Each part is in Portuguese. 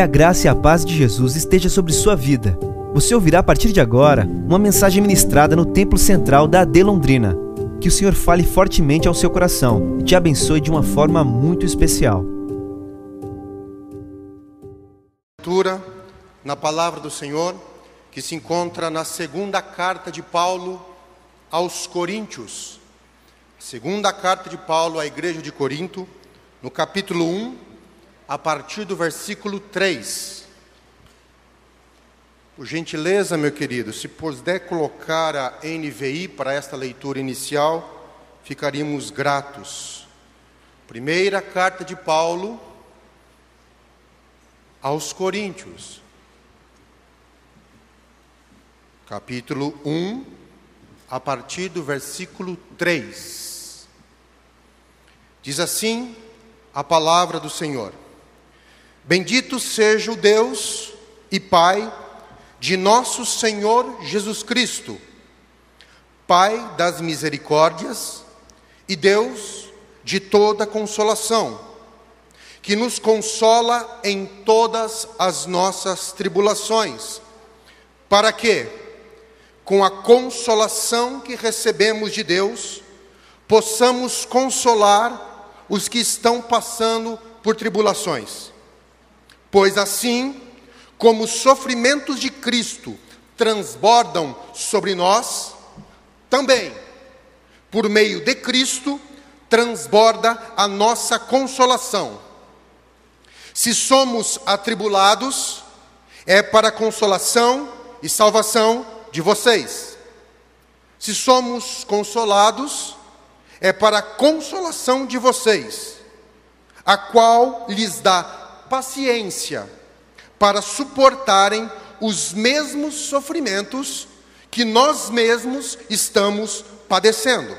Que a graça e a paz de Jesus esteja sobre sua vida. Você ouvirá a partir de agora uma mensagem ministrada no Templo Central da AD Londrina. Que o Senhor fale fortemente ao seu coração e te abençoe de uma forma muito especial. Na palavra do Senhor que se encontra na segunda carta de Paulo aos Coríntios. Segunda carta de Paulo à igreja de Corinto, no capítulo 1, a partir do versículo 3. Por gentileza, meu querido, se puder colocar a NVI para esta leitura inicial, ficaríamos gratos. Primeira carta de Paulo aos Coríntios, capítulo 1, a partir do versículo 3. Diz assim a palavra do Senhor: Bendito seja o Deus e Pai de nosso Senhor Jesus Cristo, Pai das misericórdias e Deus de toda consolação, que nos consola em todas as nossas tribulações, para que, com a consolação que recebemos de Deus, possamos consolar os que estão passando por tribulações Pois assim como os sofrimentos de Cristo transbordam sobre nós, também, por meio de Cristo, transborda a nossa consolação. Se somos atribulados, é para a consolação e salvação de vocês. Se somos consolados, é para a consolação de vocês, a qual lhes dá paciência para suportarem os mesmos sofrimentos que nós mesmos estamos padecendo.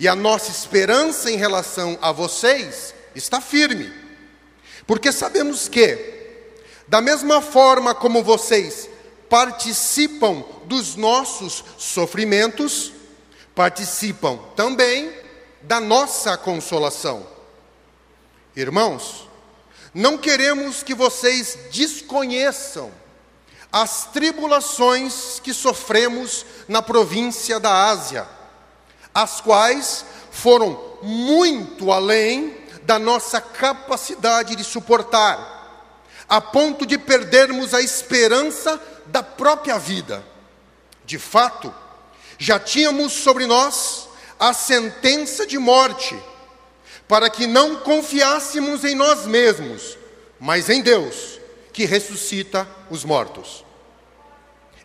E a nossa esperança em relação a vocês está firme, porque sabemos que, da mesma forma como vocês participam dos nossos sofrimentos, participam também da nossa consolação. Irmãos, não queremos que vocês desconheçam as tribulações que sofremos na província da Ásia, as quais foram muito além da nossa capacidade de suportar, a ponto de perdermos a esperança da própria vida. De fato, já tínhamos sobre nós a sentença de morte para que não confiássemos em nós mesmos, mas em Deus, que ressuscita os mortos.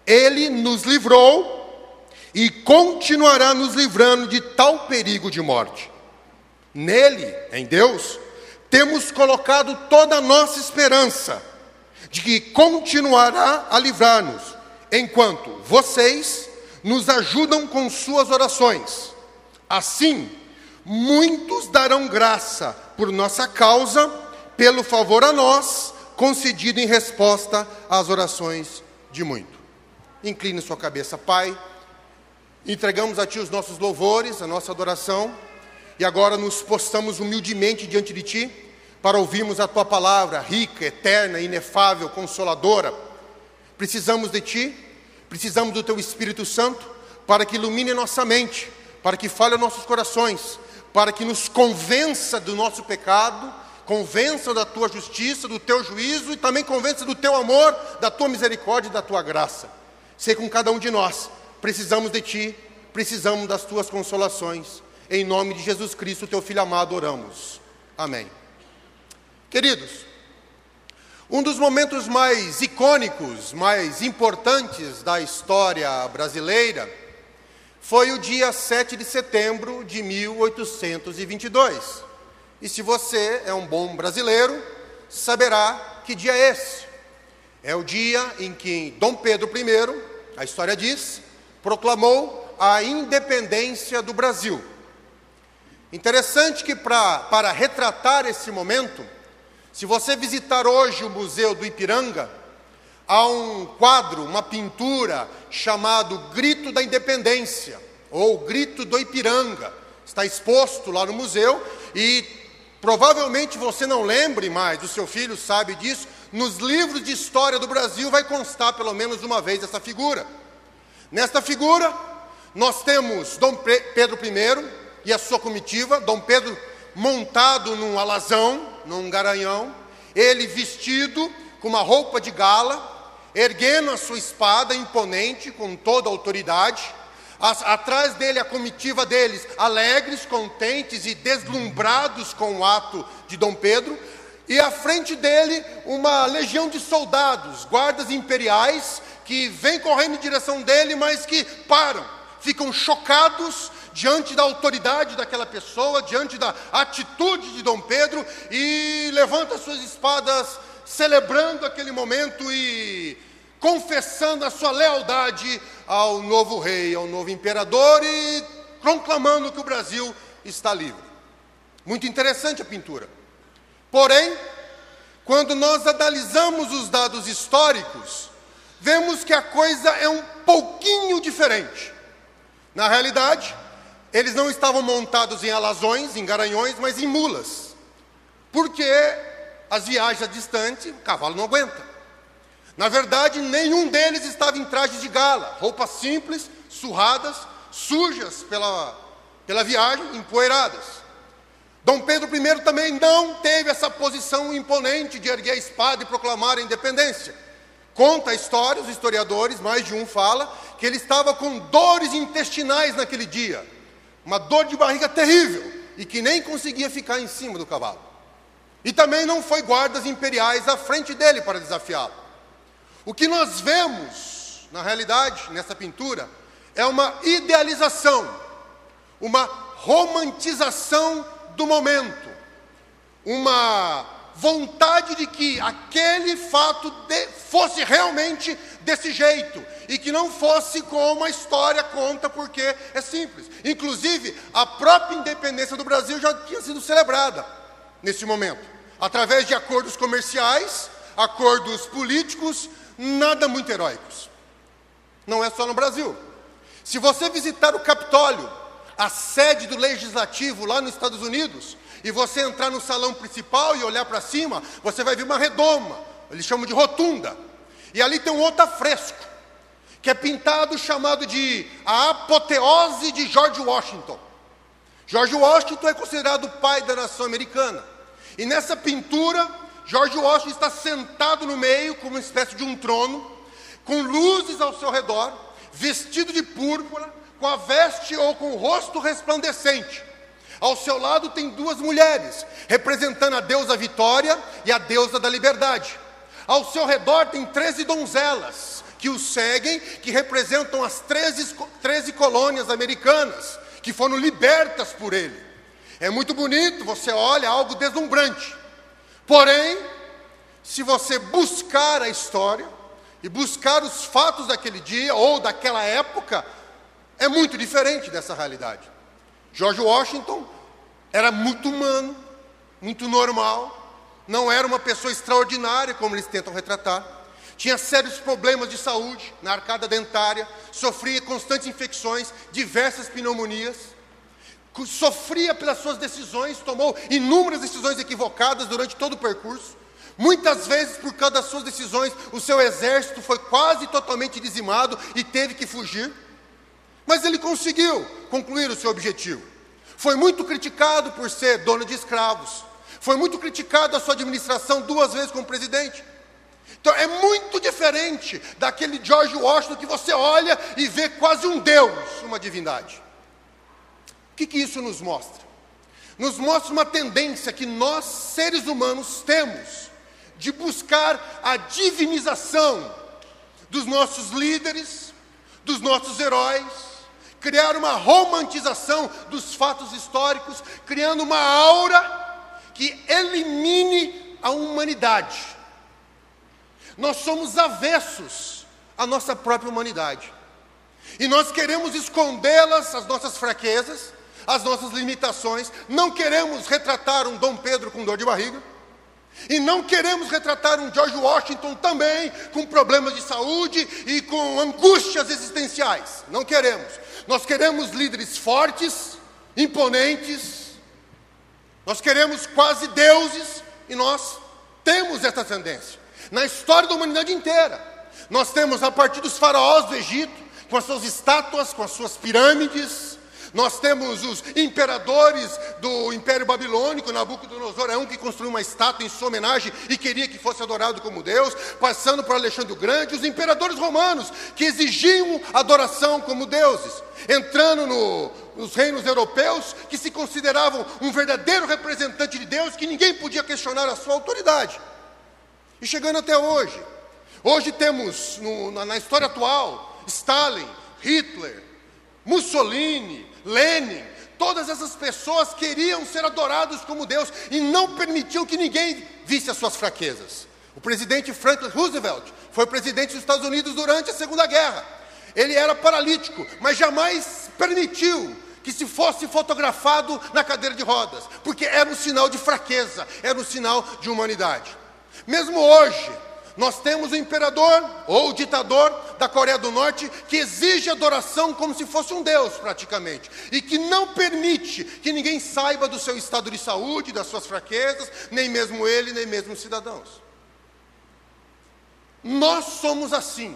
Ele nos livrou e continuará nos livrando de tal perigo de morte. Nele, em Deus, temos colocado toda a nossa esperança de que continuará a livrar-nos, enquanto vocês nos ajudam com suas orações. Assim, muitos darão graça por nossa causa, pelo favor a nós, concedido em resposta às orações de muito. Incline sua cabeça, Pai. Entregamos a Ti os nossos louvores, a nossa adoração, e agora nos postamos humildemente diante de Ti para ouvirmos a Tua palavra rica, eterna, inefável, consoladora. Precisamos de Ti, precisamos do Teu Espírito Santo para que ilumine nossa mente, para que fale nossos corações, para que nos convença do nosso pecado, convença da tua justiça, do teu juízo e também convença do teu amor, da tua misericórdia e da tua graça. Sei com cada um de nós, precisamos de ti, precisamos das tuas consolações. Em nome de Jesus Cristo, teu filho amado, oramos. Amém. Queridos, um dos momentos mais icônicos, mais importantes da história brasileira foi o dia 7 de setembro de 1822. E se você é um bom brasileiro, saberá que dia é esse. É o dia em que Dom Pedro I, a história diz, proclamou a independência do Brasil. Interessante que pra, para retratar esse momento, se você visitar hoje o Museu do Ipiranga, há um quadro, uma pintura chamado Grito da Independência, ou Grito do Ipiranga. Está exposto lá no museu e provavelmente você não lembre mais, o seu filho sabe disso, nos livros de história do Brasil vai constar pelo menos uma vez essa figura. Nesta figura, nós temos Dom Pedro I e a sua comitiva, Dom Pedro montado num alazão, num garanhão, ele vestido com uma roupa de gala, erguendo a sua espada imponente com toda autoridade, atrás dele a comitiva deles, alegres, contentes e deslumbrados com o ato de Dom Pedro, e à frente dele uma legião de soldados, guardas imperiais, que vêm correndo em direção dele, mas que param, ficam chocados diante da autoridade daquela pessoa, diante da atitude de Dom Pedro, e levantam suas espadas, celebrando aquele momento e confessando a sua lealdade ao novo rei, ao novo imperador e proclamando que o Brasil está livre. Muito interessante a pintura. Porém, quando nós analisamos os dados históricos, vemos que a coisa é um pouquinho diferente. Na realidade, eles não estavam montados em alazões, em garanhões, mas em mulas. Porque as viagens distantes, o cavalo não aguenta. Na verdade, nenhum deles estava em trajes de gala, roupas simples, surradas, sujas pela, pela viagem, empoeiradas. Dom Pedro I também não teve essa posição imponente de erguer a espada e proclamar a independência. Conta a história, os historiadores, mais de um fala, que ele estava com dores intestinais naquele dia, uma dor de barriga terrível, e que nem conseguia ficar em cima do cavalo. E também não foi guardas imperiais à frente dele para desafiá-lo. O que nós vemos, na realidade, nessa pintura, é uma idealização, uma romantização do momento, uma vontade de que aquele fato de, fosse realmente desse jeito e que não fosse como a história conta, porque é simples. Inclusive, a própria independência do Brasil já tinha sido celebrada nesse momento, através de acordos comerciais, acordos políticos, nada muito heróicos. Não é só no Brasil. Se você visitar o Capitólio, a sede do legislativo lá nos Estados Unidos, e você entrar no salão principal e olhar para cima, você vai ver uma redoma, eles chamam de rotunda. E ali tem um outro fresco, que é pintado chamado de a apoteose de George Washington. George Washington é considerado o pai da nação americana. E nessa pintura George Washington está sentado no meio, como uma espécie de um trono, com luzes ao seu redor, vestido de púrpura, com a veste ou com o rosto resplandecente. Ao seu lado tem duas mulheres, representando a deusa Vitória e a deusa da liberdade. Ao seu redor tem treze donzelas que o seguem, que representam as treze, colônias americanas, que foram libertas por ele. É muito bonito, você olha, algo deslumbrante. Porém, se você buscar a história e buscar os fatos daquele dia ou daquela época, é muito diferente dessa realidade. George Washington era muito humano, muito normal, não era uma pessoa extraordinária como eles tentam retratar. Tinha sérios problemas de saúde na arcada dentária, sofria constantes infecções, diversas pneumonias sofria pelas suas decisões, tomou inúmeras decisões equivocadas durante todo o percurso. Muitas vezes, por causa das suas decisões, o seu exército foi quase totalmente dizimado e teve que fugir. Mas ele conseguiu concluir o seu objetivo. Foi muito criticado por ser dono de escravos. Foi muito criticado a sua administração duas vezes como presidente. Então é muito diferente daquele George Washington que você olha e vê quase um deus, uma divindade que, que isso nos mostra? Nos mostra uma tendência que nós, seres humanos, temos de buscar a divinização dos nossos líderes, dos nossos heróis, criar uma romantização dos fatos históricos, criando uma aura que elimine a humanidade. Nós somos avessos à nossa própria humanidade. E nós queremos escondê-las, as nossas fraquezas, as nossas limitações, não queremos retratar um Dom Pedro com dor de barriga, e não queremos retratar um George Washington também com problemas de saúde e com angústias existenciais. Não queremos. Nós queremos líderes fortes, imponentes, Nós queremos quase deuses e nós temos essa tendência. Na história da humanidade inteira, nós temos a partir dos faraós do Egito, com as suas estátuas, com as suas pirâmides, nós temos os imperadores do Império Babilônico, Nabucodonosor é um que construiu uma estátua em sua homenagem e queria que fosse adorado como Deus, passando por Alexandre o Grande, os imperadores romanos que exigiam adoração como deuses, entrando no, nos reinos europeus que se consideravam um verdadeiro representante de Deus, que ninguém podia questionar a sua autoridade. E chegando até hoje. Hoje temos no, na, na história atual Stalin, Hitler, Mussolini, Lenin, todas essas pessoas queriam ser adorados como Deus e não permitiam que ninguém visse as suas fraquezas. O presidente Franklin Roosevelt foi presidente dos Estados Unidos durante a Segunda Guerra. Ele era paralítico, mas jamais permitiu que se fosse fotografado na cadeira de rodas, porque era um sinal de fraqueza, era um sinal de humanidade. Mesmo hoje, nós temos o imperador ou o ditador da Coreia do Norte que exige adoração como se fosse um deus, praticamente, e que não permite que ninguém saiba do seu estado de saúde, das suas fraquezas, nem mesmo ele, nem mesmo os cidadãos. Nós somos assim.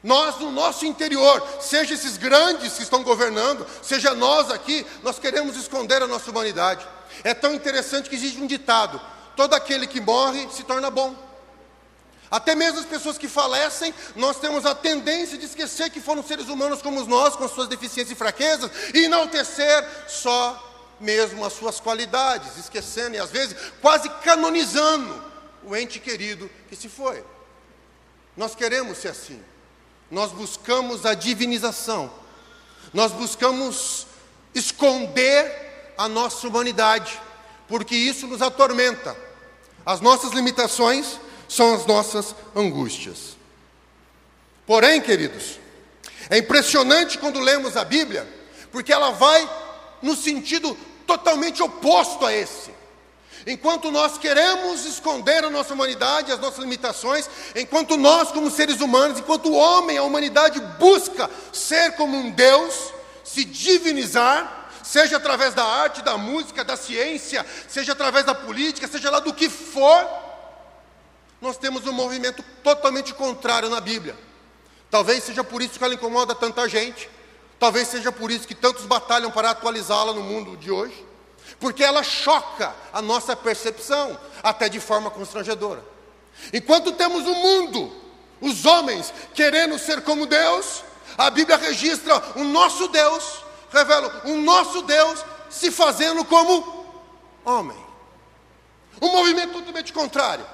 Nós, no nosso interior, seja esses grandes que estão governando, seja nós aqui, nós queremos esconder a nossa humanidade. É tão interessante que existe um ditado: todo aquele que morre se torna bom. Até mesmo as pessoas que falecem, nós temos a tendência de esquecer que foram seres humanos como nós, com as suas deficiências e fraquezas, e enaltecer só mesmo as suas qualidades, esquecendo e às vezes quase canonizando o ente querido que se foi. Nós queremos ser assim. Nós buscamos a divinização. Nós buscamos esconder a nossa humanidade, porque isso nos atormenta. As nossas limitações são as nossas angústias. Porém, queridos, é impressionante quando lemos a Bíblia, porque ela vai no sentido totalmente oposto a esse. Enquanto nós queremos esconder a nossa humanidade, as nossas limitações, enquanto nós, como seres humanos, enquanto o homem, a humanidade busca ser como um Deus, se divinizar, seja através da arte, da música, da ciência, seja através da política, seja lá do que for, nós temos um movimento totalmente contrário na Bíblia. Talvez seja por isso que ela incomoda tanta gente. Talvez seja por isso que tantos batalham para atualizá-la no mundo de hoje. Porque ela choca a nossa percepção, até de forma constrangedora. Enquanto temos o mundo, os homens querendo ser como Deus, a Bíblia registra o nosso Deus, revela o nosso Deus se fazendo como homem. Um movimento totalmente contrário.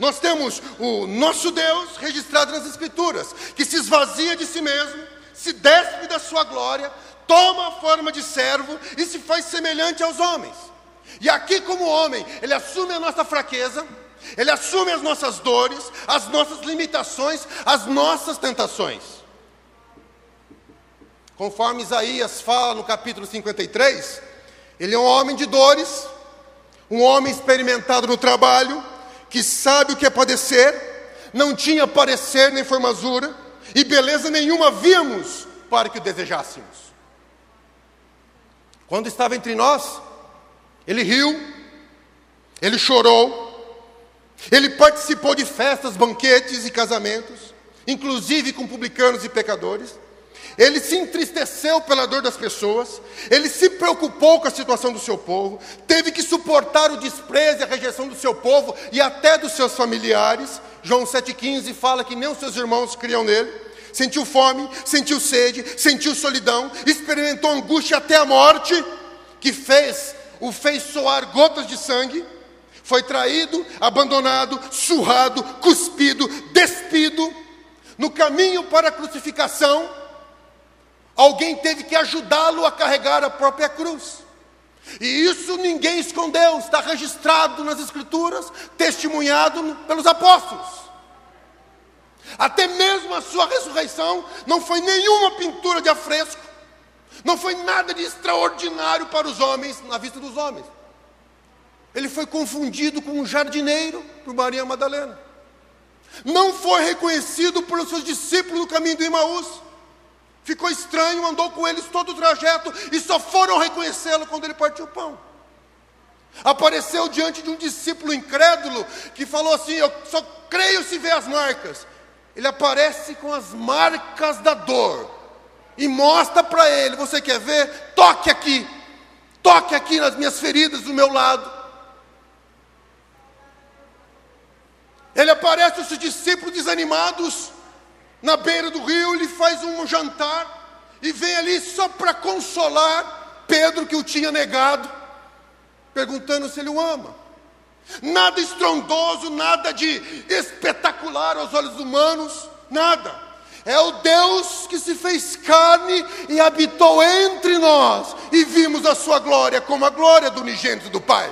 Nós temos o nosso Deus registrado nas Escrituras, que se esvazia de si mesmo, se despe da sua glória, toma a forma de servo e se faz semelhante aos homens. E aqui, como homem, ele assume a nossa fraqueza, ele assume as nossas dores, as nossas limitações, as nossas tentações. Conforme Isaías fala no capítulo 53, ele é um homem de dores, um homem experimentado no trabalho, que sabe o que é padecer, não tinha parecer nem formosura, e beleza nenhuma víamos para que o desejássemos. Quando estava entre nós, ele riu, ele chorou, ele participou de festas, banquetes e casamentos, inclusive com publicanos e pecadores. Ele se entristeceu pela dor das pessoas, ele se preocupou com a situação do seu povo, teve que suportar o desprezo e a rejeição do seu povo e até dos seus familiares. João 7,15 fala que nem os seus irmãos criam nele. Sentiu fome, sentiu sede, sentiu solidão, experimentou angústia até a morte, que fez, o fez soar gotas de sangue. Foi traído, abandonado, surrado, cuspido, despido. No caminho para a crucificação, Alguém teve que ajudá-lo a carregar a própria cruz. E isso ninguém escondeu, está registrado nas Escrituras, testemunhado pelos apóstolos. Até mesmo a sua ressurreição não foi nenhuma pintura de afresco, não foi nada de extraordinário para os homens, na vista dos homens. Ele foi confundido com um jardineiro por Maria Madalena. Não foi reconhecido pelos seus discípulos no caminho do Imaús. Ficou estranho, andou com eles todo o trajeto e só foram reconhecê-lo quando ele partiu o pão. Apareceu diante de um discípulo incrédulo que falou assim: Eu só creio se ver as marcas. Ele aparece com as marcas da dor e mostra para ele: Você quer ver? Toque aqui, toque aqui nas minhas feridas do meu lado. Ele aparece os discípulos desanimados na beira do rio, ele faz um jantar e vem ali só para consolar Pedro que o tinha negado, perguntando se ele o ama. Nada estrondoso, nada de espetacular aos olhos humanos, nada. É o Deus que se fez carne e habitou entre nós, e vimos a sua glória como a glória do unigênito do Pai.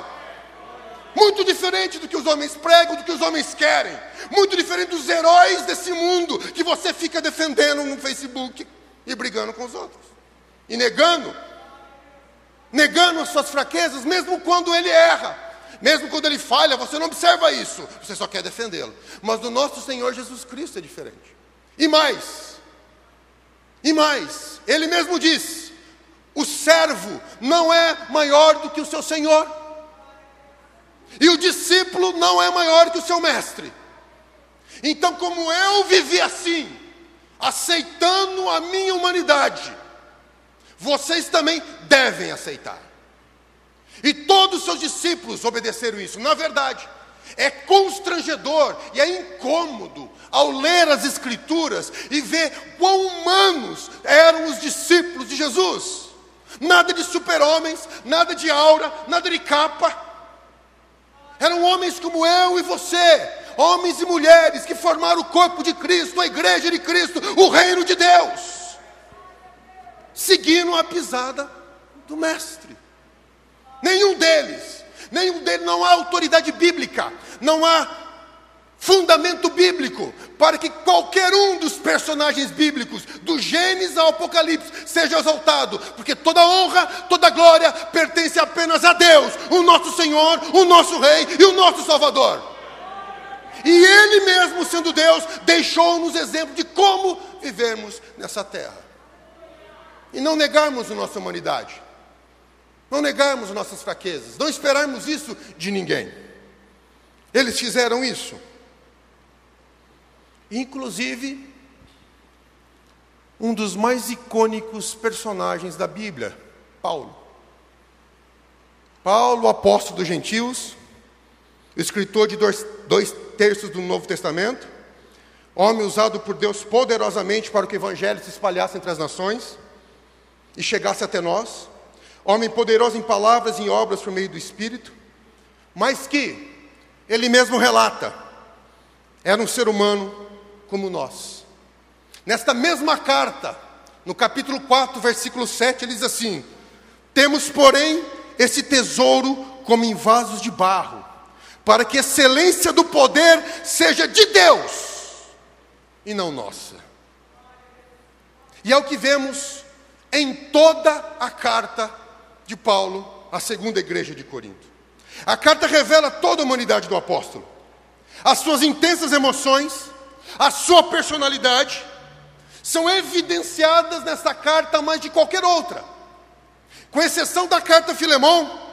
Muito diferente do que os homens pregam, do que os homens querem. Muito diferente dos heróis desse mundo que você fica defendendo no Facebook e brigando com os outros. E negando, negando as suas fraquezas, mesmo quando ele erra. Mesmo quando ele falha, você não observa isso, você só quer defendê-lo. Mas do nosso Senhor Jesus Cristo é diferente. E mais, e mais, ele mesmo diz: o servo não é maior do que o seu senhor. E o discípulo não é maior que o seu mestre. Então, como eu vivi assim, aceitando a minha humanidade, vocês também devem aceitar. E todos os seus discípulos obedeceram isso. Na verdade, é constrangedor e é incômodo ao ler as Escrituras e ver quão humanos eram os discípulos de Jesus. Nada de super-homens, nada de aura, nada de capa eram homens como eu e você, homens e mulheres que formaram o corpo de Cristo, a igreja de Cristo, o reino de Deus, seguindo a pisada do Mestre. Nenhum deles, nenhum deles, não há autoridade bíblica, não há fundamento bíblico para que qualquer um dos personagens bíblicos, do Gênesis ao Apocalipse, seja exaltado, porque toda honra, toda glória pertence apenas a Deus, o nosso Senhor, o nosso Rei e o nosso Salvador. E Ele mesmo, sendo Deus, deixou-nos exemplo de como vivemos nessa terra. E não negarmos a nossa humanidade, não negarmos nossas fraquezas, não esperarmos isso de ninguém. Eles fizeram isso. Inclusive, um dos mais icônicos personagens da Bíblia, Paulo. Paulo, apóstolo dos gentios, escritor de dois, dois terços do Novo Testamento, homem usado por Deus poderosamente para que o evangelho se espalhasse entre as nações e chegasse até nós, homem poderoso em palavras e em obras por meio do Espírito, mas que, ele mesmo relata, era um ser humano como nós. Nesta mesma carta, no capítulo 4, versículo 7, ele diz assim: Temos, porém, esse tesouro como em vasos de barro, para que a excelência do poder seja de Deus e não nossa. E é o que vemos em toda a carta de Paulo à segunda igreja de Corinto. A carta revela toda a humanidade do apóstolo, as suas intensas emoções, a sua personalidade, são evidenciadas nessa carta mais de qualquer outra. Com exceção da carta Filemão,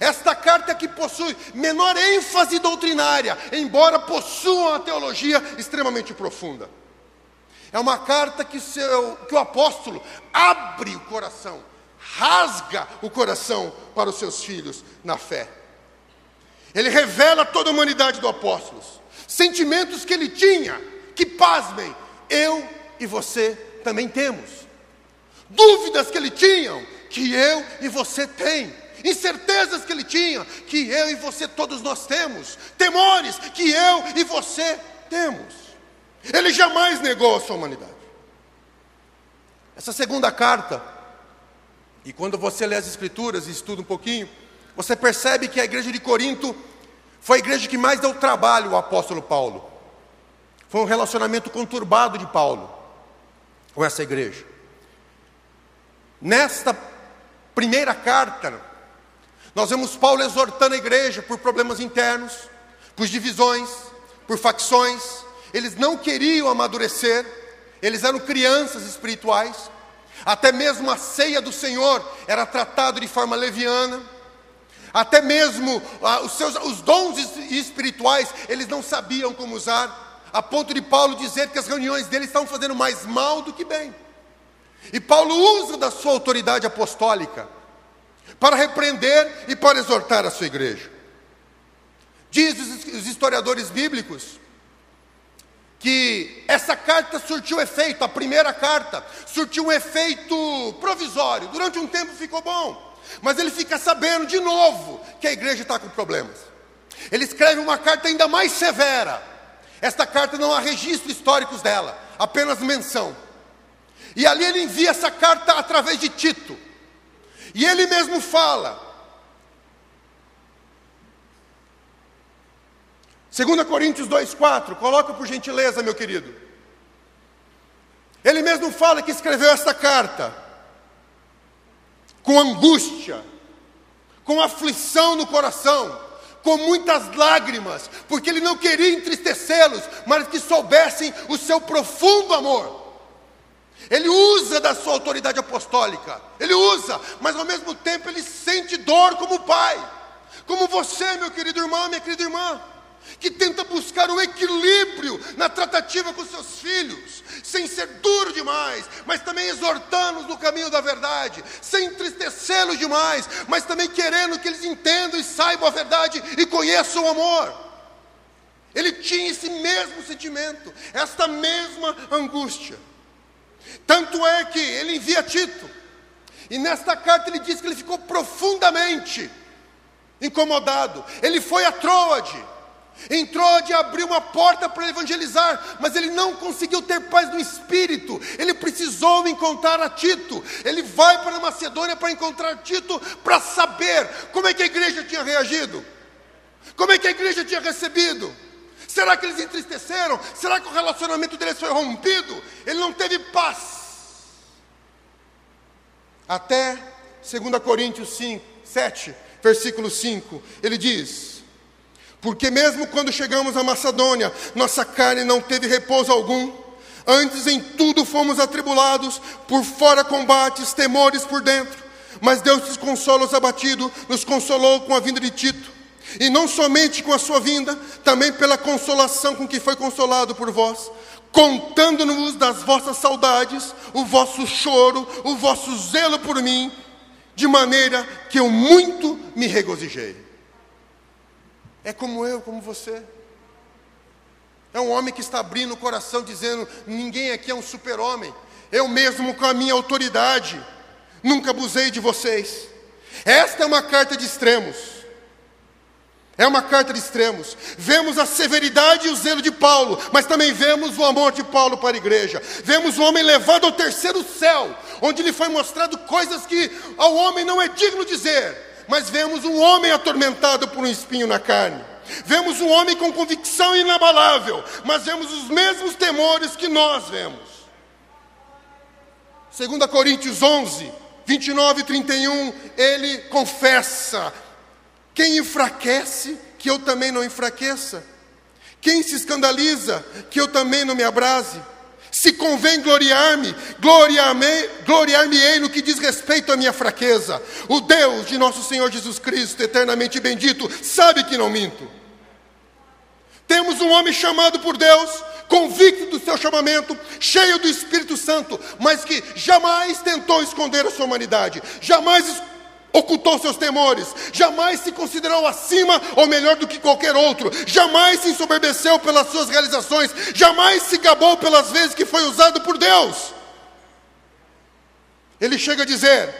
esta carta que possui menor ênfase doutrinária, embora possua uma teologia extremamente profunda. É uma carta que, seu, que o apóstolo abre o coração, rasga o coração para os seus filhos na fé. Ele revela toda a humanidade do apóstolo, sentimentos que ele tinha que, pasmem, eu e você também temos. Dúvidas que ele tinha, que eu e você tem. Incertezas que ele tinha, que eu e você todos nós temos. Temores que eu e você temos. Ele jamais negou a sua humanidade. Essa segunda carta, e quando você lê as Escrituras e estuda um pouquinho, você percebe que a igreja de Corinto foi a igreja que mais deu trabalho ao apóstolo Paulo. Foi um relacionamento conturbado de Paulo com essa igreja. Nesta primeira carta, nós vemos Paulo exortando a igreja por problemas internos, por divisões, por facções. Eles não queriam amadurecer, eles eram crianças espirituais. Até mesmo a ceia do Senhor era tratada de forma leviana. Até mesmo ah, os, seus, os dons espirituais, eles não sabiam como usar, a ponto de Paulo dizer que as reuniões dele estavam fazendo mais mal do que bem. E Paulo usa da sua autoridade apostólica para repreender e para exortar a sua igreja. Diz os historiadores bíblicos que essa carta surtiu efeito, a primeira carta surtiu um efeito provisório. Durante um tempo ficou bom, mas ele fica sabendo de novo que a igreja está com problemas. Ele escreve uma carta ainda mais severa. Esta carta não há registros históricos dela, apenas menção. E ali ele envia essa carta através de Tito. E ele mesmo fala 2 Coríntios 2,4, coloca por gentileza, meu querido. Ele mesmo fala que escreveu esta carta com angústia, com aflição no coração, com muitas lágrimas, porque ele não queria entristecê-los, mas que soubessem o seu profundo amor. Ele usa da sua autoridade apostólica, ele usa, mas ao mesmo tempo ele sente dor como pai, como você, meu querido irmão, minha querida irmã que tenta buscar o equilíbrio na tratativa com seus filhos, sem ser duro demais, mas também exortando-os no caminho da verdade, sem entristecê-los demais, mas também querendo que eles entendam saibam a verdade e conheçam o amor. Ele tinha esse mesmo sentimento, esta mesma angústia. Tanto é que ele envia Tito, e nesta carta ele diz que ele ficou profundamente incomodado. Ele foi a Troade Entrou de abrir uma porta para evangelizar, mas ele não conseguiu ter paz no espírito. Ele precisou encontrar a Tito. Ele vai para a Macedônia para encontrar Tito para saber como é que a igreja tinha reagido. Como é que a igreja tinha recebido? Será que eles entristeceram? Será que o relacionamento deles foi rompido? Ele não teve paz. Até 2 Coríntios 5, 7, versículo 5, ele diz: porque mesmo quando chegamos a Macedônia, nossa carne não teve repouso algum. Antes em tudo fomos atribulados, por fora combates, temores por dentro. Mas Deus nos consola os abatidos, nos consolou com a vinda de Tito. E não somente com a sua vinda, também pela consolação com que foi consolado por vós, contando-nos das vossas saudades, o vosso choro, o vosso zelo por mim, de maneira que eu muito me regozijei. É como eu, como você. É um homem que está abrindo o coração, dizendo: ninguém aqui é um super-homem. Eu mesmo, com a minha autoridade, nunca abusei de vocês. Esta é uma carta de extremos. É uma carta de extremos. Vemos a severidade e o zelo de Paulo, mas também vemos o amor de Paulo para a igreja. Vemos o homem levado ao terceiro céu, onde lhe foi mostrado coisas que ao homem não é digno dizer mas vemos um homem atormentado por um espinho na carne. Vemos um homem com convicção inabalável, mas vemos os mesmos temores que nós vemos. 2 Coríntios 11, 29 e 31, ele confessa: quem enfraquece, que eu também não enfraqueça. Quem se escandaliza, que eu também não me abrase. Se convém gloriar-me, gloriar-me-ei gloriar no que diz respeito à minha fraqueza. O Deus de nosso Senhor Jesus Cristo, eternamente bendito, sabe que não minto. Temos um homem chamado por Deus, convicto do seu chamamento, cheio do Espírito Santo, mas que jamais tentou esconder a sua humanidade, jamais ocultou seus temores, jamais se considerou acima ou melhor do que qualquer outro, jamais se ensoberbeceu pelas suas realizações, jamais se gabou pelas vezes que foi usado por Deus. Ele chega a dizer,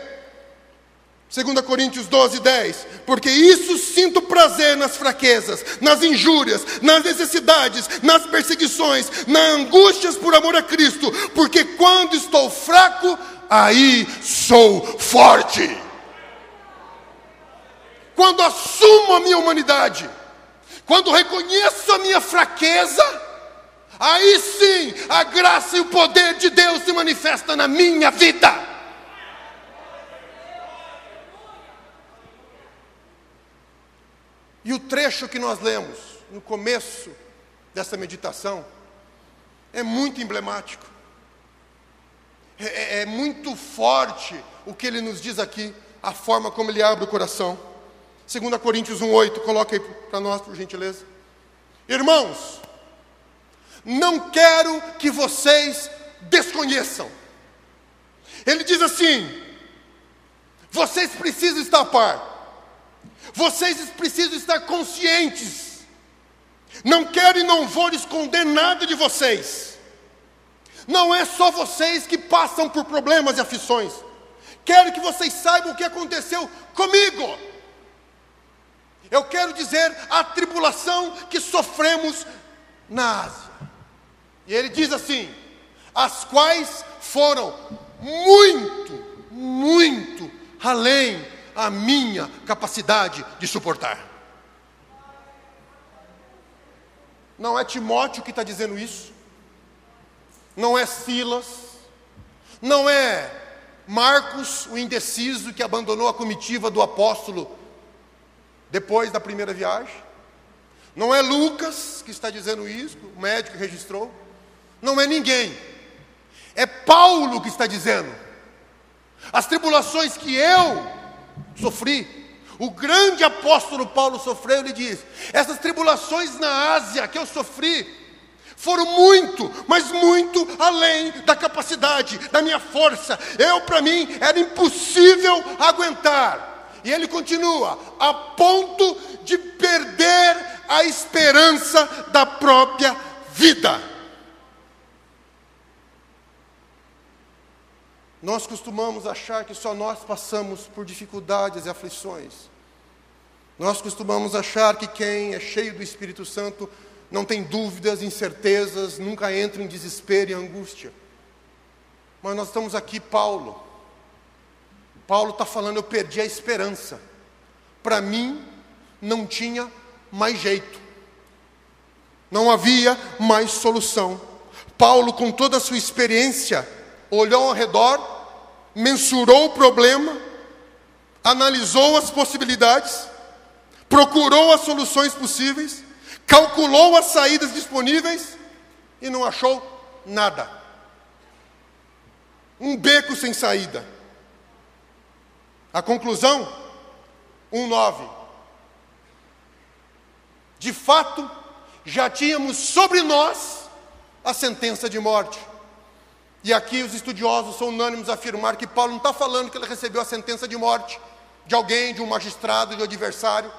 2 Coríntios 12, 10: Porque isso sinto prazer nas fraquezas, nas injúrias, nas necessidades, nas perseguições, nas angústias por amor a Cristo, porque quando estou fraco, aí sou forte quando assumo a minha humanidade, quando reconheço a minha fraqueza, aí sim a graça e o poder de Deus se manifesta na minha vida. E o trecho que nós lemos no começo dessa meditação é muito emblemático. É, é, é muito forte o que ele nos diz aqui, a forma como ele abre o coração. 2 Coríntios 1,8, coloca aí para nós, por gentileza. Irmãos, não quero que vocês desconheçam. Ele diz assim: vocês precisam estar a par, vocês precisam estar conscientes. Não quero e não vou esconder nada de vocês. Não é só vocês que passam por problemas e aflições. Quero que vocês saibam o que aconteceu comigo. Eu quero dizer a tribulação que sofremos na Ásia. E ele diz assim: as quais foram muito, muito além a minha capacidade de suportar. Não é Timóteo que está dizendo isso, não é Silas, não é Marcos, o indeciso que abandonou a comitiva do apóstolo depois da primeira viagem. Não é Lucas que está dizendo isso, o médico registrou. Não é ninguém. É Paulo que está dizendo. As tribulações que eu sofri, o grande apóstolo Paulo sofreu, ele diz: essas tribulações na Ásia que eu sofri, foram muito, mas muito além da capacidade, da minha força. Eu, para mim, era impossível aguentar. E ele continua, a ponto de perder a esperança da própria vida. Nós costumamos achar que só nós passamos por dificuldades e aflições. Nós costumamos achar que quem é cheio do Espírito Santo não tem dúvidas, incertezas, nunca entra em desespero e angústia. Mas nós estamos aqui, Paulo, Paulo está falando, eu perdi a esperança. Para mim, não tinha mais jeito. Não havia mais solução. Paulo, com toda a sua experiência, olhou ao redor, mensurou o problema, analisou as possibilidades, procurou as soluções possíveis, calculou as saídas disponíveis e não achou nada. Um beco sem saída. A conclusão? 1,9. De fato, já tínhamos sobre nós a sentença de morte. E aqui os estudiosos são unânimes a afirmar que Paulo não está falando que ele recebeu a sentença de morte de alguém, de um magistrado, de um adversário.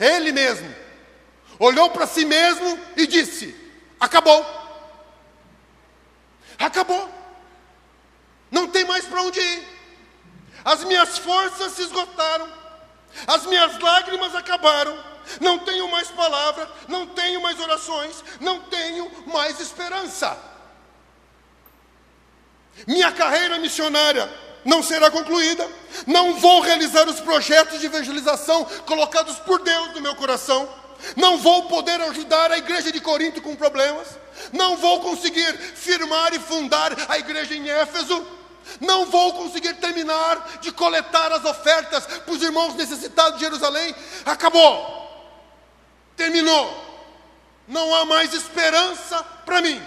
Ele mesmo olhou para si mesmo e disse: Acabou. Acabou. Não tem mais para onde ir. As minhas forças se esgotaram, as minhas lágrimas acabaram, não tenho mais palavra, não tenho mais orações, não tenho mais esperança. Minha carreira missionária não será concluída, não vou realizar os projetos de evangelização colocados por Deus no meu coração, não vou poder ajudar a igreja de Corinto com problemas, não vou conseguir firmar e fundar a igreja em Éfeso, não vou conseguir terminar de coletar as ofertas para os irmãos necessitados de Jerusalém. Acabou. Terminou. Não há mais esperança para mim.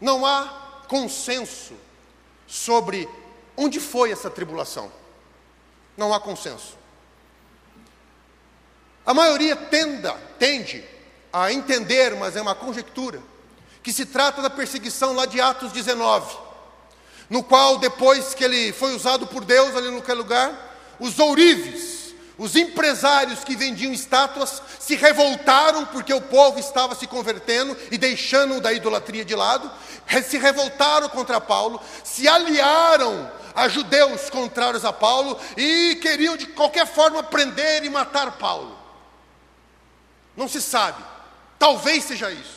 Não há consenso sobre onde foi essa tribulação. Não há consenso. A maioria tenda, tende a entender, mas é uma conjectura que se trata da perseguição lá de Atos 19, no qual, depois que ele foi usado por Deus ali naquele lugar, os ourives, os empresários que vendiam estátuas, se revoltaram porque o povo estava se convertendo e deixando da idolatria de lado, se revoltaram contra Paulo, se aliaram a judeus contrários a Paulo e queriam de qualquer forma prender e matar Paulo. Não se sabe, talvez seja isso.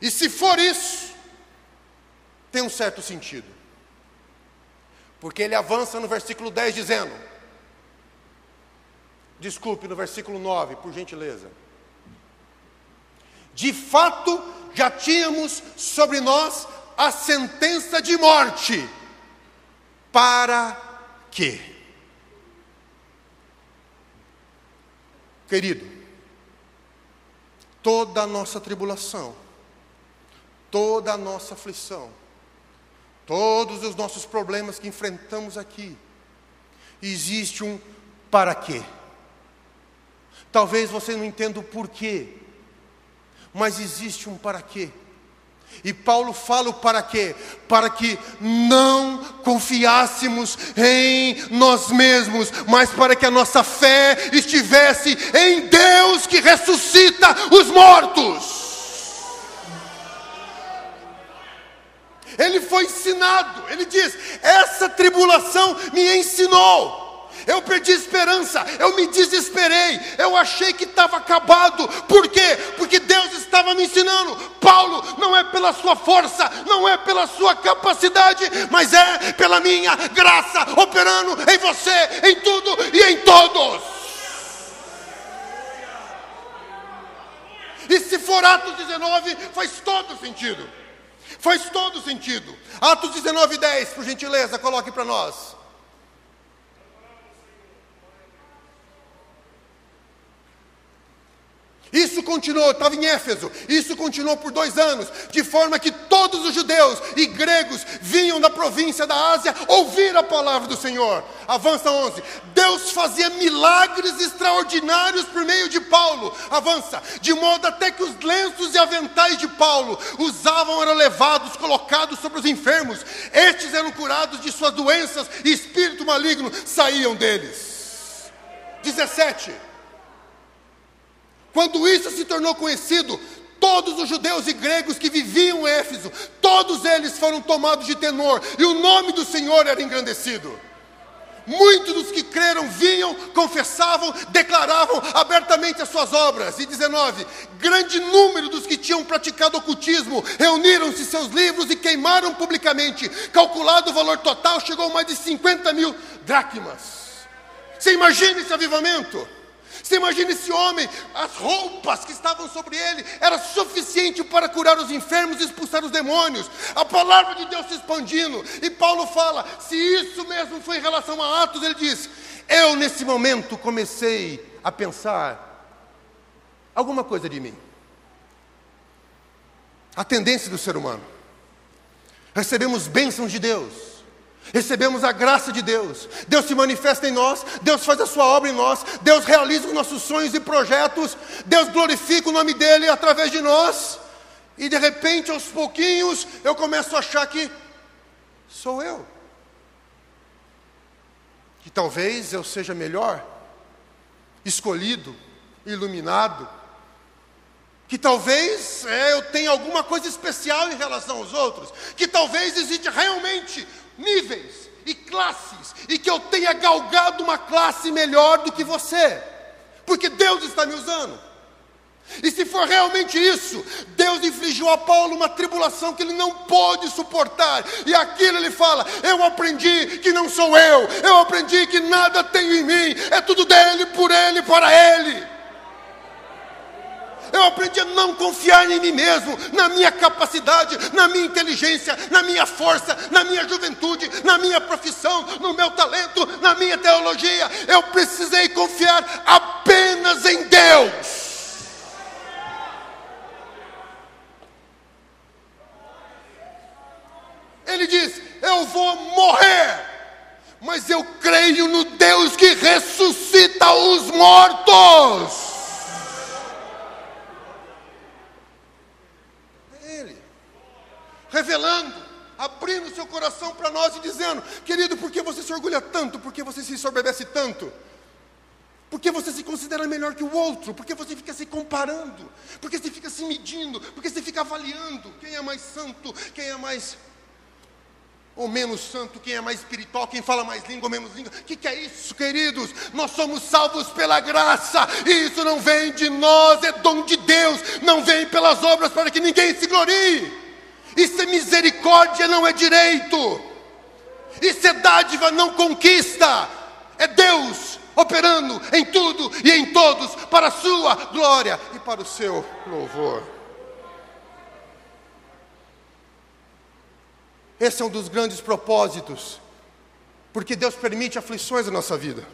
E se for isso, tem um certo sentido. Porque ele avança no versículo 10 dizendo: Desculpe, no versículo 9, por gentileza. De fato, já tínhamos sobre nós a sentença de morte. Para quê? Querido, toda a nossa tribulação, toda a nossa aflição, todos os nossos problemas que enfrentamos aqui, existe um para quê. Talvez você não entenda o porquê, mas existe um para quê. E Paulo fala o para quê? Para que não confiássemos em nós mesmos, mas para que a nossa fé estivesse em Deus que ressuscita os mortos. Ele foi ensinado, ele diz: essa tribulação me ensinou eu perdi esperança, eu me desesperei, eu achei que estava acabado. Por quê? Porque Deus estava me ensinando. Paulo, não é pela sua força, não é pela sua capacidade, mas é pela minha graça operando em você, em tudo e em todos. E se for Atos 19, faz todo sentido. Faz todo sentido. Atos 19, 10, por gentileza, coloque para nós. Isso continuou, estava em Éfeso, isso continuou por dois anos, de forma que todos os judeus e gregos vinham da província da Ásia ouvir a palavra do Senhor. Avança 11. Deus fazia milagres extraordinários por meio de Paulo. Avança, de modo até que os lenços e aventais de Paulo usavam eram levados, colocados sobre os enfermos. Estes eram curados de suas doenças e espírito maligno saíam deles. 17. Quando isso se tornou conhecido, todos os judeus e gregos que viviam em Éfeso, todos eles foram tomados de temor, e o nome do Senhor era engrandecido. Muitos dos que creram vinham, confessavam, declaravam abertamente as suas obras. E 19: grande número dos que tinham praticado ocultismo reuniram-se seus livros e queimaram publicamente. Calculado o valor total, chegou a mais de 50 mil dracmas. Você imagina esse avivamento? Você imagina esse homem, as roupas que estavam sobre ele era suficiente para curar os enfermos e expulsar os demônios. A palavra de Deus se expandindo. E Paulo fala: se isso mesmo foi em relação a Atos, ele diz: Eu nesse momento comecei a pensar alguma coisa de mim. A tendência do ser humano. Recebemos bênçãos de Deus Recebemos a graça de Deus, Deus se manifesta em nós, Deus faz a sua obra em nós, Deus realiza os nossos sonhos e projetos, Deus glorifica o nome dEle através de nós, e de repente, aos pouquinhos, eu começo a achar que sou eu, que talvez eu seja melhor, escolhido, iluminado, que talvez é, eu tenha alguma coisa especial em relação aos outros, que talvez existe realmente níveis e classes, e que eu tenha galgado uma classe melhor do que você, porque Deus está me usando. E se for realmente isso, Deus infligiu a Paulo uma tribulação que ele não pôde suportar, e aquilo ele fala: Eu aprendi que não sou eu, eu aprendi que nada tenho em mim, é tudo dele, por ele, para ele. Eu aprendi a não confiar em mim mesmo, na minha capacidade, na minha inteligência, na minha força, na minha juventude, na minha profissão, no meu talento, na minha teologia. Eu precisei confiar apenas em Deus. Ele diz: Eu vou morrer, mas eu creio no Deus que ressuscita os mortos. Revelando, abrindo seu coração para nós e dizendo: querido, por que você se orgulha tanto? Por que você se soberbece tanto? Por que você se considera melhor que o outro? Por que você fica se comparando? Por que você fica se medindo? Por que você fica avaliando quem é mais santo, quem é mais ou menos santo, quem é mais espiritual, quem fala mais língua ou menos língua. O que, que, é isso, queridos? Nós somos salvos pela graça, e isso não vem de nós, é dom de Deus, não vem pelas obras para que ninguém se glorie. Isso é misericórdia, não é direito. Isso é dádiva, não conquista. É Deus operando em tudo e em todos para a sua glória e para o seu louvor. Esse é um dos grandes propósitos, porque Deus permite aflições na nossa vida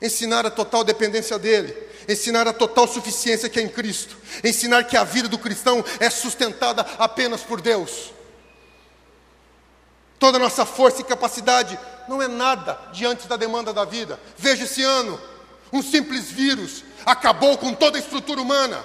ensinar a total dependência dEle, ensinar a total suficiência que é em Cristo, ensinar que a vida do cristão é sustentada apenas por Deus. Toda a nossa força e capacidade não é nada diante da demanda da vida. Veja esse ano, um simples vírus acabou com toda a estrutura humana,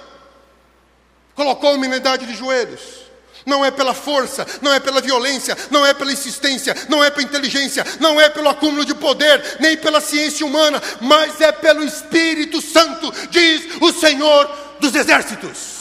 colocou a humanidade de joelhos. Não é pela força, não é pela violência, não é pela insistência, não é pela inteligência, não é pelo acúmulo de poder, nem pela ciência humana, mas é pelo Espírito Santo, diz o Senhor dos Exércitos.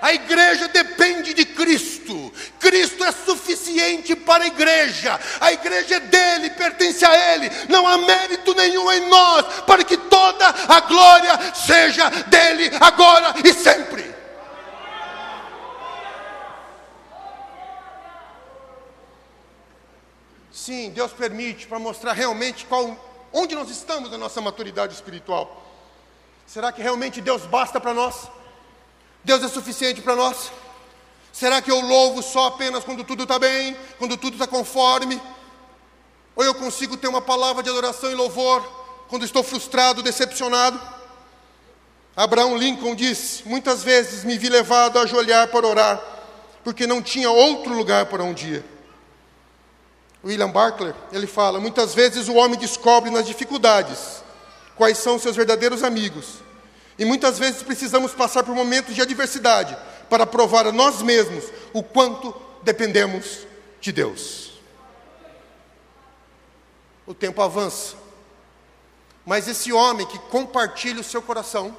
A igreja depende de Cristo. Cristo é suficiente para a igreja. A igreja é dele, pertence a ele. Não há mérito nenhum em nós para que toda a glória seja dele agora e sempre. Sim, Deus permite para mostrar realmente qual, onde nós estamos na nossa maturidade espiritual. Será que realmente Deus basta para nós? Deus é suficiente para nós? Será que eu louvo só apenas quando tudo está bem, quando tudo está conforme? Ou eu consigo ter uma palavra de adoração e louvor quando estou frustrado, decepcionado? Abraão Lincoln disse: Muitas vezes me vi levado a ajoelhar para orar, porque não tinha outro lugar para um dia. William Barclay, ele fala: Muitas vezes o homem descobre nas dificuldades quais são seus verdadeiros amigos e muitas vezes precisamos passar por momentos de adversidade para provar a nós mesmos o quanto dependemos de Deus. O tempo avança, mas esse homem que compartilha o seu coração,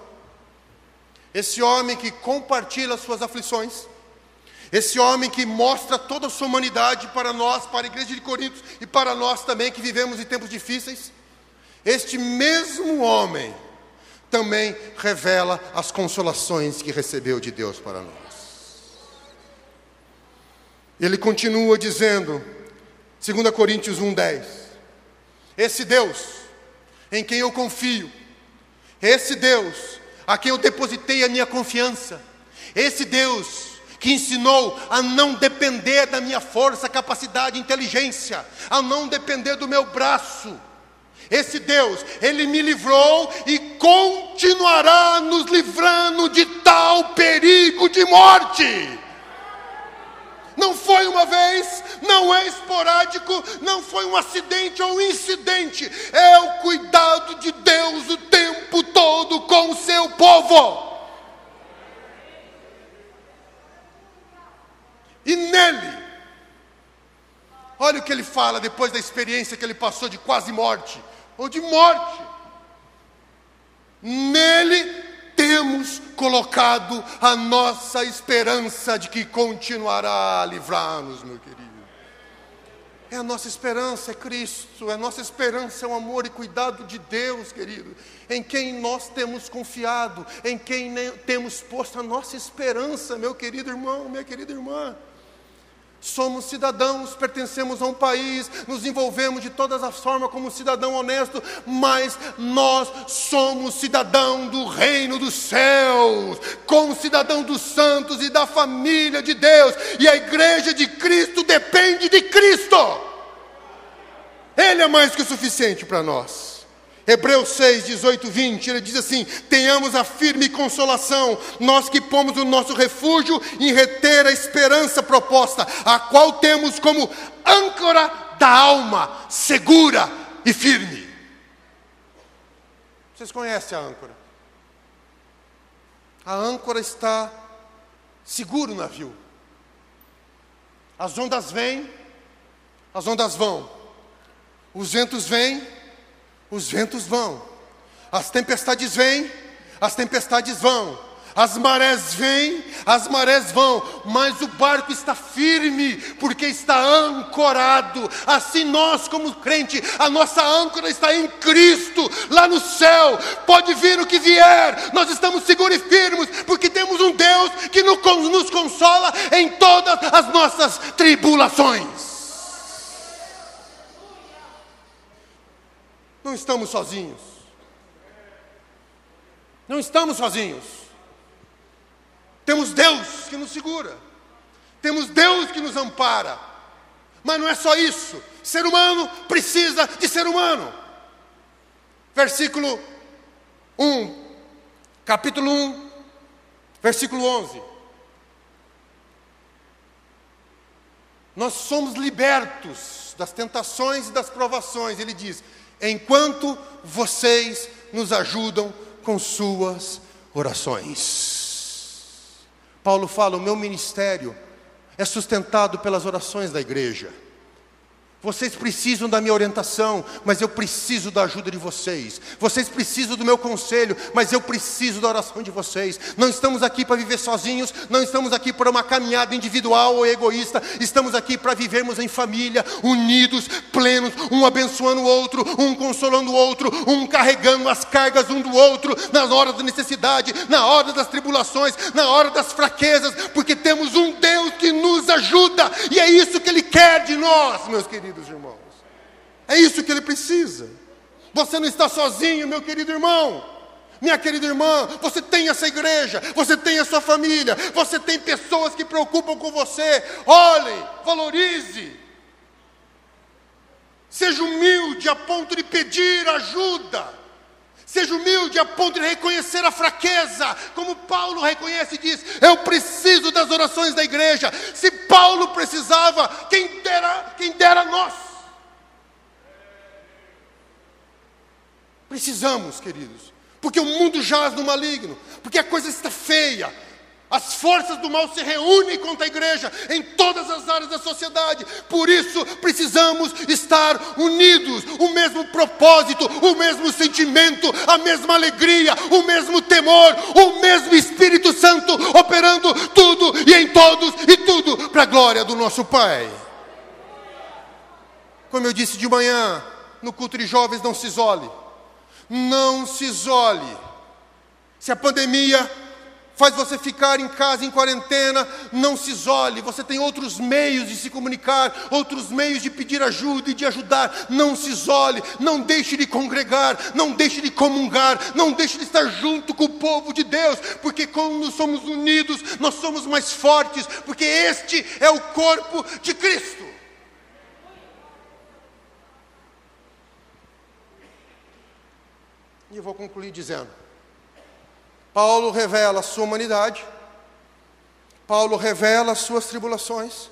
esse homem que compartilha as suas aflições, esse homem que mostra toda a sua humanidade para nós, para a igreja de Corinto e para nós também que vivemos em tempos difíceis, este mesmo homem, também revela as consolações que recebeu de Deus para nós. Ele continua dizendo, 2 Coríntios 1,10: Esse Deus em quem eu confio, esse Deus a quem eu depositei a minha confiança, esse Deus que ensinou a não depender da minha força, capacidade, inteligência, a não depender do meu braço, esse Deus, Ele me livrou e continuará nos livrando de tal perigo de morte. Não foi uma vez, não é esporádico, não foi um acidente ou um incidente, é o cuidado de Deus o tempo todo com o seu povo. E nele, olha o que ele fala depois da experiência que ele passou de quase morte ou de morte. Nele temos colocado a nossa esperança de que continuará a livrar-nos, meu querido. É a nossa esperança, é Cristo, é a nossa esperança, é o amor e cuidado de Deus, querido, em quem nós temos confiado, em quem temos posto a nossa esperança, meu querido irmão, minha querida irmã. Somos cidadãos, pertencemos a um país, nos envolvemos de todas as formas como cidadão honesto, mas nós somos cidadão do reino dos céus, como cidadão dos santos e da família de Deus, e a igreja de Cristo depende de Cristo. Ele é mais que o suficiente para nós. Hebreus 6, 18, 20, ele diz assim: tenhamos a firme consolação, nós que pomos o nosso refúgio em reter a esperança proposta, a qual temos como âncora da alma, segura e firme. Vocês conhecem a âncora? A âncora está seguro no navio. As ondas vêm, as ondas vão, os ventos vêm, os ventos vão, as tempestades vêm, as tempestades vão, as marés vêm, as marés vão, mas o barco está firme, porque está ancorado. Assim nós, como crente, a nossa âncora está em Cristo, lá no céu. Pode vir o que vier, nós estamos seguros e firmes, porque temos um Deus que nos consola em todas as nossas tribulações. Não estamos sozinhos. Não estamos sozinhos. Temos Deus que nos segura. Temos Deus que nos ampara. Mas não é só isso. Ser humano precisa de ser humano. Versículo 1, capítulo 1, versículo 11. Nós somos libertos das tentações e das provações, ele diz: enquanto vocês nos ajudam com suas orações. Paulo fala: o meu ministério é sustentado pelas orações da igreja. Vocês precisam da minha orientação, mas eu preciso da ajuda de vocês. Vocês precisam do meu conselho, mas eu preciso da oração de vocês. Não estamos aqui para viver sozinhos, não estamos aqui para uma caminhada individual ou egoísta. Estamos aqui para vivermos em família, unidos, plenos, um abençoando o outro, um consolando o outro, um carregando as cargas um do outro, na hora da necessidade, na hora das tribulações, na hora das fraquezas, porque temos um Deus que nos ajuda, e é isso que Ele quer de nós, meus queridos queridos irmãos. É isso que ele precisa. Você não está sozinho, meu querido irmão. Minha querida irmã, você tem essa igreja, você tem a sua família, você tem pessoas que preocupam com você. Olhe, valorize. Seja humilde a ponto de pedir ajuda. Seja humilde a ponto de reconhecer a fraqueza, como Paulo reconhece e diz: Eu preciso das orações da igreja. Se Paulo precisava, quem dera, quem dera nós. Precisamos, queridos, porque o mundo jaz no maligno, porque a coisa está feia, as forças do mal se reúnem contra a igreja em todas as áreas da sociedade. Por isso precisamos estar unidos, o mesmo propósito, o mesmo sentimento, a mesma alegria, o mesmo temor, o mesmo Espírito Santo operando tudo e em todos e tudo para a glória do nosso Pai. Como eu disse de manhã, no culto de jovens, não se isole. Não se isole. Se a pandemia faz você ficar em casa em quarentena, não se isole, você tem outros meios de se comunicar, outros meios de pedir ajuda e de ajudar, não se isole, não deixe de congregar, não deixe de comungar, não deixe de estar junto com o povo de Deus, porque quando somos unidos, nós somos mais fortes, porque este é o corpo de Cristo. E eu vou concluir dizendo: Paulo revela a sua humanidade, Paulo revela as suas tribulações,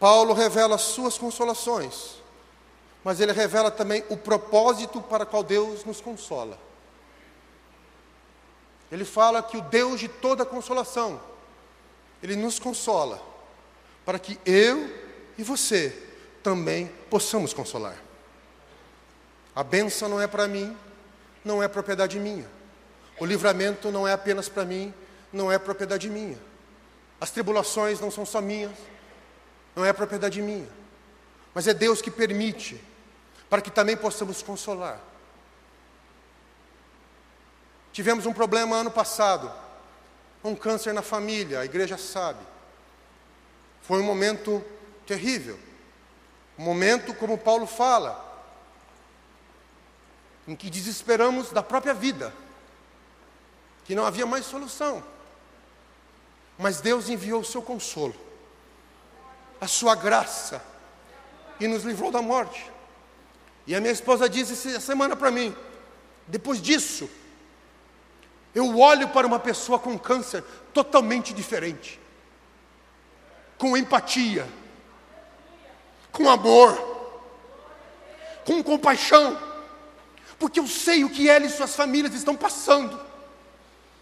Paulo revela as suas consolações, mas ele revela também o propósito para qual Deus nos consola. Ele fala que o Deus de toda consolação, ele nos consola, para que eu e você também possamos consolar. A benção não é para mim, não é propriedade minha. O livramento não é apenas para mim, não é propriedade minha. As tribulações não são só minhas, não é propriedade minha. Mas é Deus que permite, para que também possamos consolar. Tivemos um problema ano passado, um câncer na família, a igreja sabe. Foi um momento terrível. Um momento, como Paulo fala, em que desesperamos da própria vida que não havia mais solução. Mas Deus enviou o seu consolo, a sua graça, e nos livrou da morte. E a minha esposa disse essa semana para mim: depois disso, eu olho para uma pessoa com câncer totalmente diferente, com empatia, com amor, com compaixão, porque eu sei o que ela e suas famílias estão passando.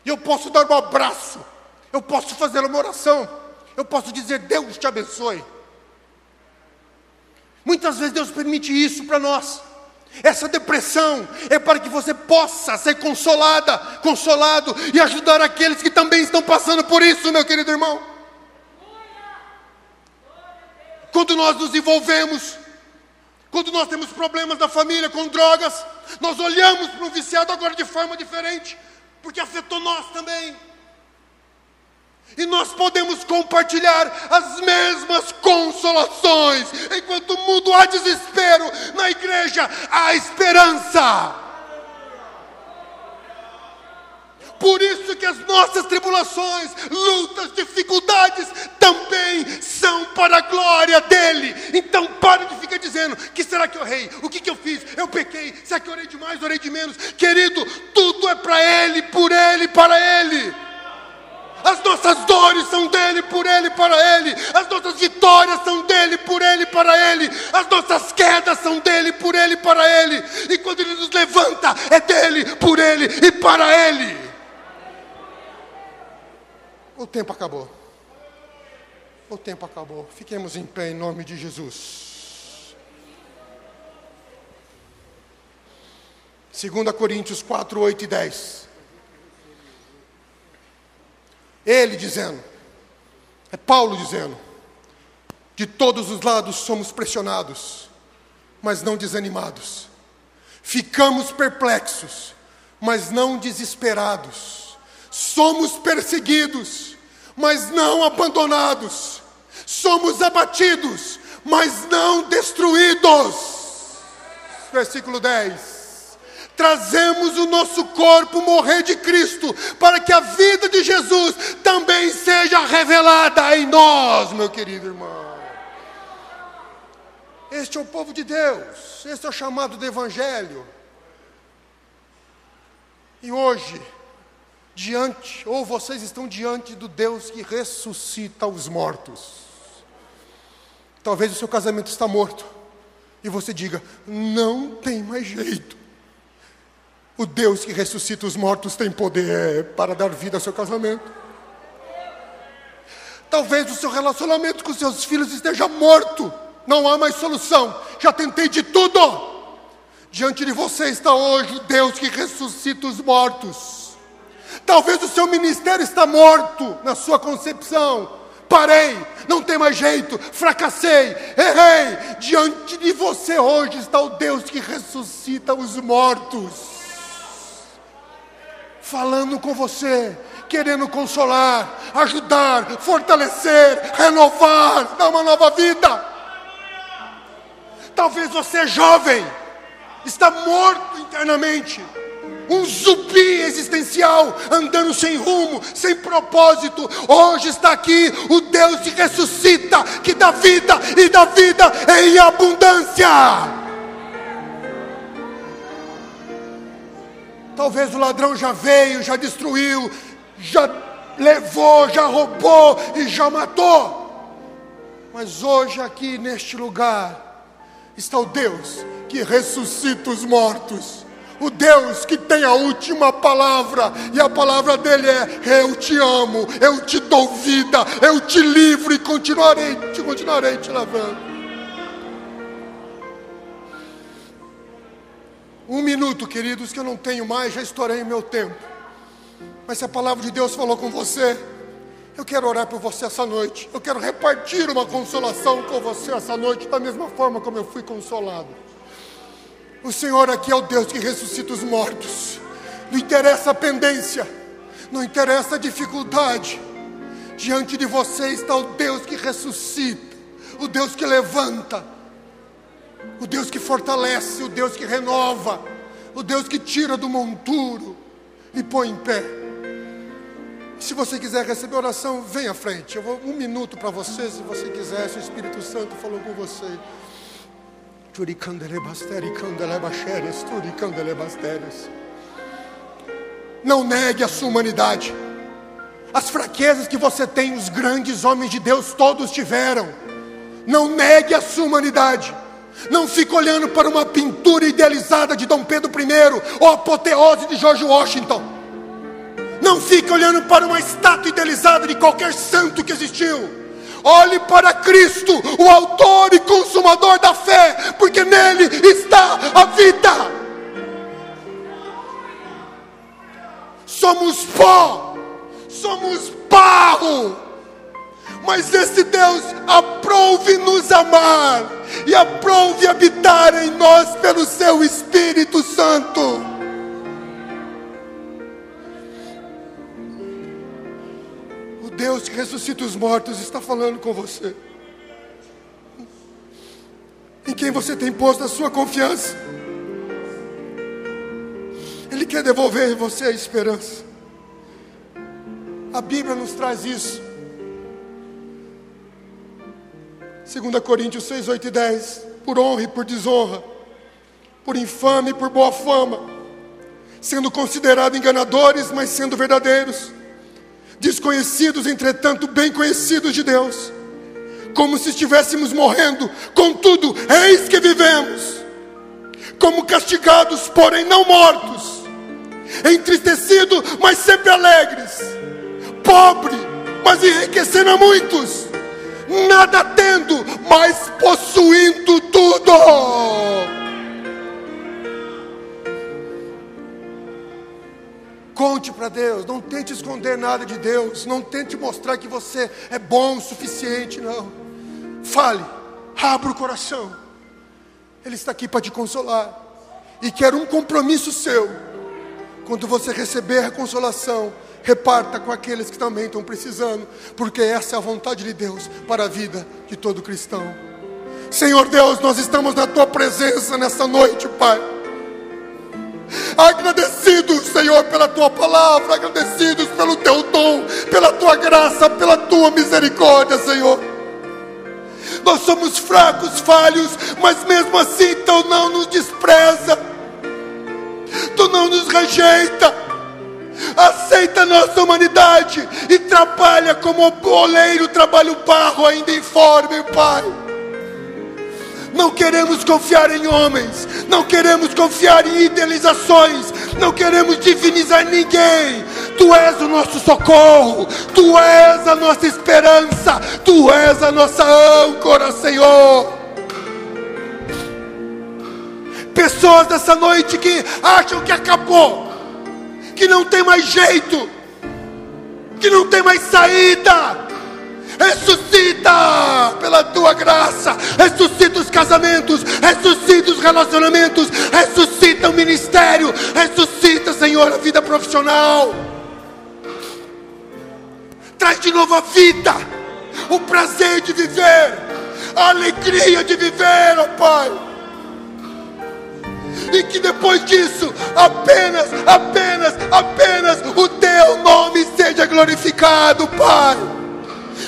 E eu posso dar um abraço, eu posso fazer uma oração, eu posso dizer: Deus te abençoe. Muitas vezes Deus permite isso para nós. Essa depressão é para que você possa ser consolada, consolado e ajudar aqueles que também estão passando por isso, meu querido irmão. Quando nós nos envolvemos, quando nós temos problemas na família com drogas, nós olhamos para o viciado agora de forma diferente porque afetou nós também. E nós podemos compartilhar as mesmas consolações. Enquanto o mundo há desespero, na igreja há esperança. Por isso que as nossas tribulações, lutas, dificuldades também são para a glória dele. Então pare de ficar dizendo: que será que eu errei? O que, que eu fiz? Eu pequei? Será que eu orei demais, orei de menos? Querido, tudo é para ele, por ele, para ele. As nossas dores são dele, por ele, para ele. As nossas vitórias são dele, por ele, para ele. As nossas quedas são dele, por ele, para ele. E quando ele nos levanta, é dele, por ele e para ele. O tempo acabou. O tempo acabou. Fiquemos em pé em nome de Jesus. 2 Coríntios 4, 8 e 10. Ele dizendo, é Paulo dizendo, de todos os lados somos pressionados, mas não desanimados. Ficamos perplexos, mas não desesperados. Somos perseguidos, mas não abandonados. Somos abatidos, mas não destruídos. Versículo 10 trazemos o nosso corpo morrer de Cristo, para que a vida de Jesus também seja revelada em nós, meu querido irmão. Este é o povo de Deus, este é o chamado do Evangelho. E hoje, diante, ou vocês estão diante do Deus que ressuscita os mortos. Talvez o seu casamento está morto, e você diga: não tem mais jeito. O Deus que ressuscita os mortos tem poder para dar vida ao seu casamento. Talvez o seu relacionamento com seus filhos esteja morto. Não há mais solução. Já tentei de tudo. Diante de você está hoje o Deus que ressuscita os mortos. Talvez o seu ministério está morto na sua concepção. Parei, não tem mais jeito, fracassei, errei. Diante de você hoje está o Deus que ressuscita os mortos falando com você, querendo consolar, ajudar, fortalecer, renovar, dar uma nova vida. Talvez você é jovem, está morto internamente, um zumbi existencial, andando sem rumo, sem propósito. Hoje está aqui o Deus que ressuscita, que dá vida e dá vida em abundância. Talvez o ladrão já veio, já destruiu, já levou, já roubou e já matou. Mas hoje, aqui neste lugar, está o Deus que ressuscita os mortos. O Deus que tem a última palavra, e a palavra dele é: Eu te amo, eu te dou vida, eu te livro e continuarei, te continuarei te lavando. Um minuto, queridos, que eu não tenho mais, já estourei o meu tempo. Mas se a palavra de Deus falou com você, eu quero orar por você essa noite. Eu quero repartir uma consolação com você essa noite, da mesma forma como eu fui consolado. O Senhor aqui é o Deus que ressuscita os mortos. Não interessa a pendência, não interessa a dificuldade. Diante de você está o Deus que ressuscita, o Deus que levanta o Deus que fortalece, o Deus que renova, o Deus que tira do monturo e põe em pé. Se você quiser receber oração, vem à frente. Eu vou um minuto para você, se você quiser, se o Espírito Santo falou com você. Não negue a sua humanidade. As fraquezas que você tem, os grandes homens de Deus todos tiveram. Não negue a sua humanidade. Não fique olhando para uma pintura idealizada de Dom Pedro I ou apoteose de George Washington. Não fique olhando para uma estátua idealizada de qualquer santo que existiu. Olhe para Cristo, o autor e consumador da fé, porque nele está a vida. Somos pó, somos barro mas esse Deus aprove nos amar e aprove habitar em nós pelo seu Espírito Santo. Deus que ressuscita os mortos está falando com você. Em quem você tem posto a sua confiança. Ele quer devolver em você a esperança. A Bíblia nos traz isso. 2 Coríntios 6, 8 e 10. Por honra e por desonra, por infame e por boa fama, sendo considerados enganadores, mas sendo verdadeiros, desconhecidos, entretanto bem conhecidos de Deus, como se estivéssemos morrendo, contudo, eis que vivemos, como castigados, porém não mortos, entristecidos, mas sempre alegres, pobre, mas enriquecendo a muitos, nada tendo, mas possuindo tudo. Conte para Deus, não tente esconder nada de Deus, não tente mostrar que você é bom o suficiente, não. Fale, abra o coração. Ele está aqui para te consolar. E quer um compromisso seu. Quando você receber a consolação, reparta com aqueles que também estão precisando, porque essa é a vontade de Deus para a vida de todo cristão. Senhor Deus, nós estamos na tua presença nessa noite, Pai agradecidos, Senhor, pela tua palavra, agradecidos pelo teu dom, pela tua graça, pela tua misericórdia, Senhor. Nós somos fracos, falhos, mas mesmo assim tu não nos despreza, tu não nos rejeita. Aceita a nossa humanidade e trabalha como o oleiro trabalha o barro ainda informe, Pai não queremos confiar em homens, não queremos confiar em idealizações, não queremos divinizar ninguém. Tu és o nosso socorro, tu és a nossa esperança, tu és a nossa âncora, Senhor. Pessoas dessa noite que acham que acabou, que não tem mais jeito, que não tem mais saída ressuscita pela tua graça, ressuscita os casamentos, ressuscita os relacionamentos, ressuscita o ministério, ressuscita, Senhor, a vida profissional. Traz de novo a vida, o prazer de viver, a alegria de viver, ó oh Pai. E que depois disso, apenas, apenas, apenas o teu nome seja glorificado, Pai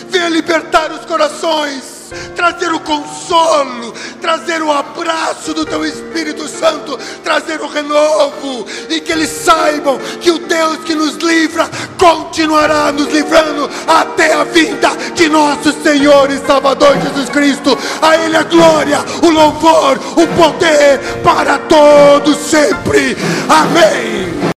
venha libertar os corações, trazer o consolo, trazer o abraço do teu Espírito Santo, trazer o renovo, e que eles saibam que o Deus que nos livra continuará nos livrando até a vinda de nosso Senhor e Salvador Jesus Cristo. A Ele a glória, o louvor, o poder para todos sempre. Amém.